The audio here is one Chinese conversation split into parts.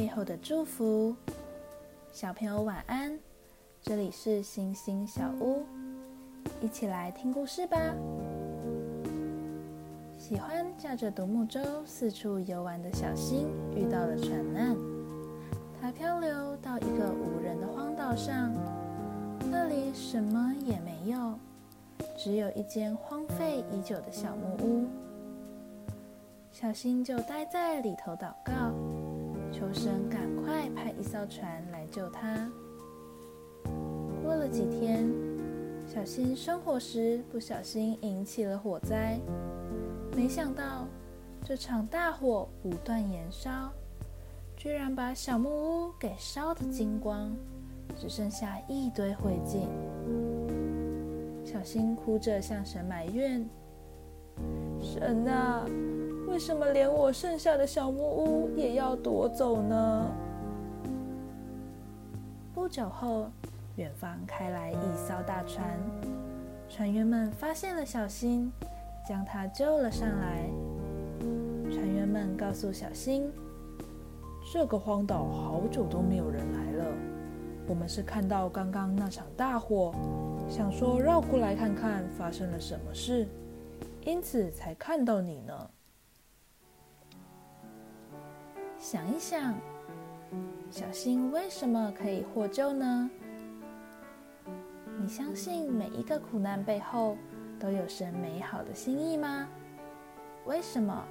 背后的祝福。小朋友晚安，这里是星星小屋，一起来听故事吧。喜欢驾着独木舟四处游玩的小新遇到了船难，他漂流到一个无人的荒岛上，那里什么也没有，只有一间荒废已久的小木屋。小新就待在里头祷告，求神赶快派一艘船来救他。过了几天，小新生火时不小心引起了火灾，没想到这场大火不断延烧，居然把小木屋给烧得精光，只剩下一堆灰烬。小新哭着向神埋怨：“神啊！”为什么连我剩下的小木屋也要夺走呢？不久后，远方开来一艘大船，船员们发现了小新，将他救了上来。船员们告诉小新：“这个荒岛好久都没有人来了，我们是看到刚刚那场大火，想说绕过来看看发生了什么事，因此才看到你呢。”想一想，小新为什么可以获救呢？你相信每一个苦难背后都有神美好的心意吗？为什么？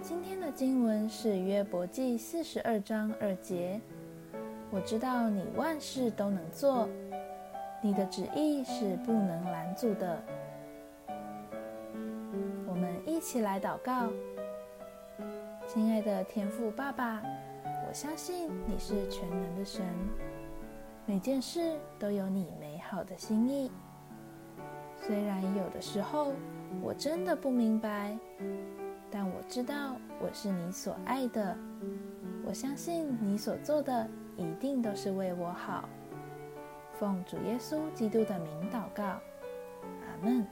今天的经文是约伯记四十二章二节。我知道你万事都能做，你的旨意是不能拦阻的。我们一起来祷告。亲爱的天父爸爸，我相信你是全能的神，每件事都有你美好的心意。虽然有的时候我真的不明白，但我知道我是你所爱的。我相信你所做的一定都是为我好。奉主耶稣基督的名祷告，阿门。